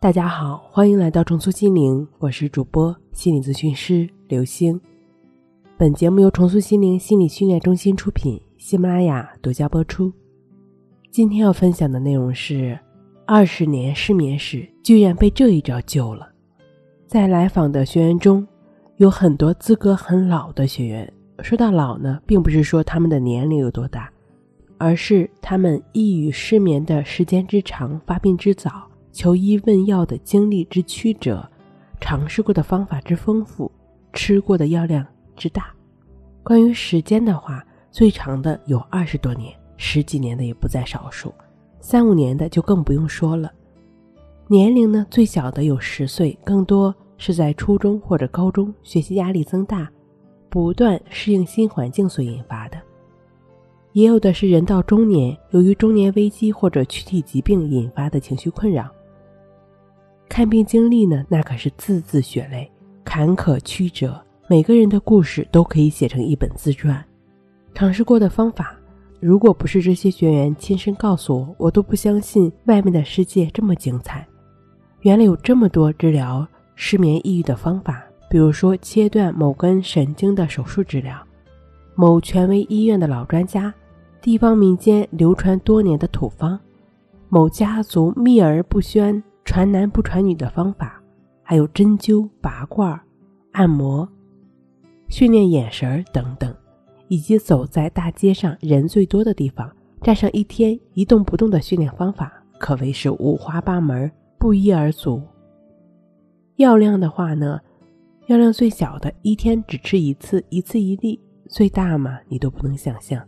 大家好，欢迎来到重塑心灵，我是主播心理咨询师刘星。本节目由重塑心灵心理训练中心出品，喜马拉雅独家播出。今天要分享的内容是：二十年失眠史，居然被这一招救了。在来访的学员中，有很多资格很老的学员。说到老呢，并不是说他们的年龄有多大，而是他们抑郁失眠的时间之长、发病之早。求医问药的经历之曲折，尝试过的方法之丰富，吃过的药量之大。关于时间的话，最长的有二十多年，十几年的也不在少数，三五年的就更不用说了。年龄呢，最小的有十岁，更多是在初中或者高中学习压力增大，不断适应新环境所引发的。也有的是人到中年，由于中年危机或者躯体疾病引发的情绪困扰。看病经历呢，那可是字字血泪，坎坷曲折，每个人的故事都可以写成一本自传。尝试过的方法，如果不是这些学员亲身告诉我，我都不相信外面的世界这么精彩。原来有这么多治疗失眠抑郁的方法，比如说切断某根神经的手术治疗，某权威医院的老专家，地方民间流传多年的土方，某家族秘而不宣。传男不传女的方法，还有针灸、拔罐、按摩、训练眼神等等，以及走在大街上人最多的地方站上一天一动不动的训练方法，可谓是五花八门，不一而足。药量的话呢，药量最小的一天只吃一次，一次一粒；最大嘛，你都不能想象，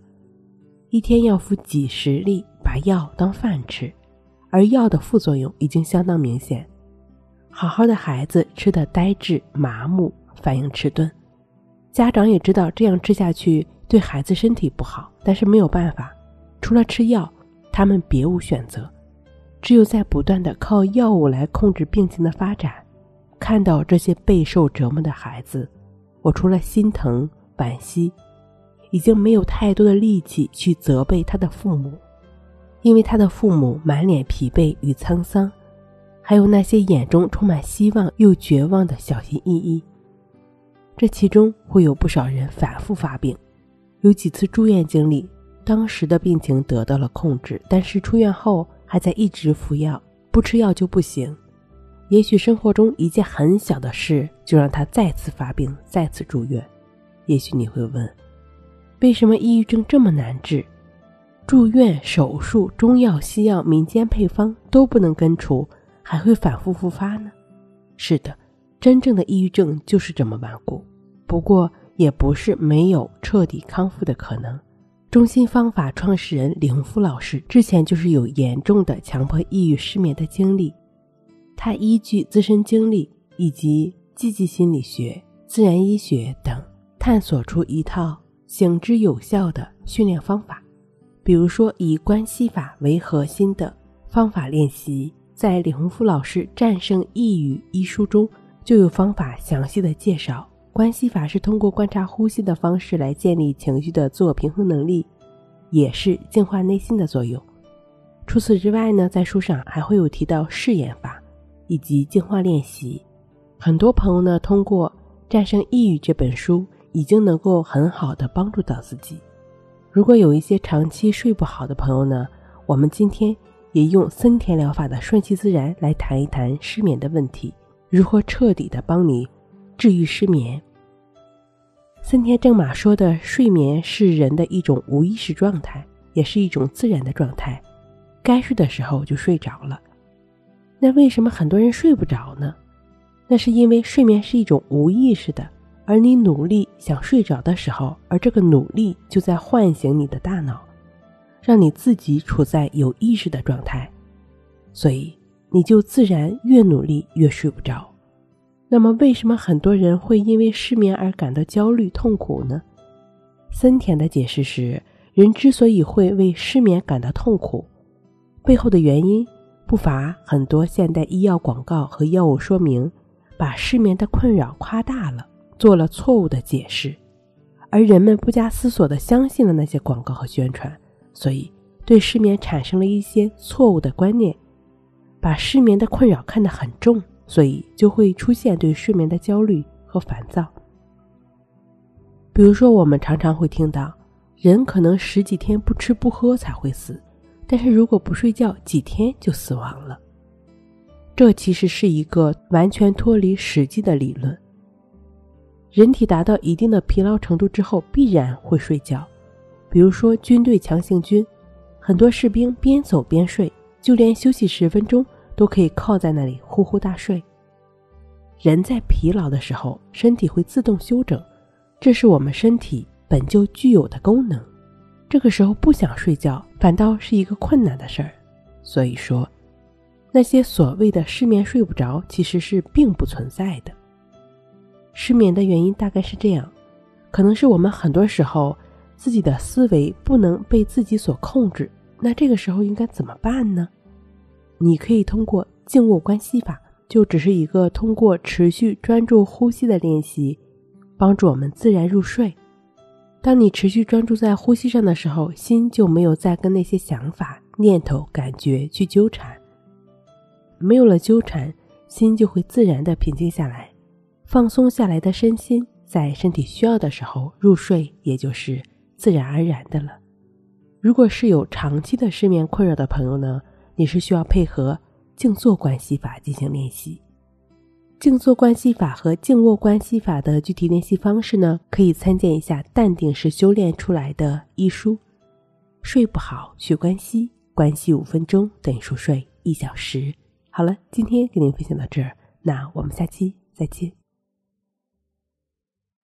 一天要服几十粒，把药当饭吃。而药的副作用已经相当明显，好好的孩子吃的呆滞麻木，反应迟钝，家长也知道这样吃下去对孩子身体不好，但是没有办法，除了吃药，他们别无选择，只有在不断的靠药物来控制病情的发展。看到这些备受折磨的孩子，我除了心疼惋惜，已经没有太多的力气去责备他的父母。因为他的父母满脸疲惫与沧桑，还有那些眼中充满希望又绝望的小心翼翼。这其中会有不少人反复发病，有几次住院经历，当时的病情得到了控制，但是出院后还在一直服药，不吃药就不行。也许生活中一件很小的事就让他再次发病，再次住院。也许你会问，为什么抑郁症这么难治？住院、手术、中药、西药、民间配方都不能根除，还会反复复发呢？是的，真正的抑郁症就是这么顽固。不过，也不是没有彻底康复的可能。中心方法创始人李洪福老师之前就是有严重的强迫抑郁失眠的经历，他依据自身经历以及积极心理学、自然医学等，探索出一套行之有效的训练方法。比如说，以关系法为核心的方法练习，在李洪福老师《战胜抑郁》一书中就有方法详细的介绍。关系法是通过观察呼吸的方式来建立情绪的自我平衡能力，也是净化内心的作用。除此之外呢，在书上还会有提到试验法以及净化练习。很多朋友呢，通过《战胜抑郁》这本书，已经能够很好的帮助到自己。如果有一些长期睡不好的朋友呢，我们今天也用森田疗法的顺其自然来谈一谈失眠的问题，如何彻底的帮你治愈失眠。森田正马说的睡眠是人的一种无意识状态，也是一种自然的状态，该睡的时候就睡着了。那为什么很多人睡不着呢？那是因为睡眠是一种无意识的。而你努力想睡着的时候，而这个努力就在唤醒你的大脑，让你自己处在有意识的状态，所以你就自然越努力越睡不着。那么，为什么很多人会因为失眠而感到焦虑痛苦呢？森田的解释是，人之所以会为失眠感到痛苦，背后的原因不乏很多现代医药广告和药物说明，把失眠的困扰夸大了。做了错误的解释，而人们不加思索地相信了那些广告和宣传，所以对失眠产生了一些错误的观念。把失眠的困扰看得很重，所以就会出现对睡眠的焦虑和烦躁。比如说，我们常常会听到，人可能十几天不吃不喝才会死，但是如果不睡觉，几天就死亡了。这其实是一个完全脱离实际的理论。人体达到一定的疲劳程度之后，必然会睡觉。比如说，军队强行军，很多士兵边走边睡，就连休息十分钟都可以靠在那里呼呼大睡。人在疲劳的时候，身体会自动休整，这是我们身体本就具有的功能。这个时候不想睡觉，反倒是一个困难的事儿。所以说，那些所谓的失眠睡不着，其实是并不存在的。失眠的原因大概是这样，可能是我们很多时候自己的思维不能被自己所控制。那这个时候应该怎么办呢？你可以通过静卧关系法，就只是一个通过持续专注呼吸的练习，帮助我们自然入睡。当你持续专注在呼吸上的时候，心就没有再跟那些想法、念头、感觉去纠缠，没有了纠缠，心就会自然的平静下来。放松下来的身心，在身体需要的时候入睡，也就是自然而然的了。如果是有长期的失眠困扰的朋友呢，你是需要配合静坐关系法进行练习。静坐关系法和静卧关系法的具体练习方式呢，可以参见一下《淡定是修炼出来的》一书。睡不好学关系，关系五分钟等于熟睡一小时。好了，今天给您分享到这儿，那我们下期再见。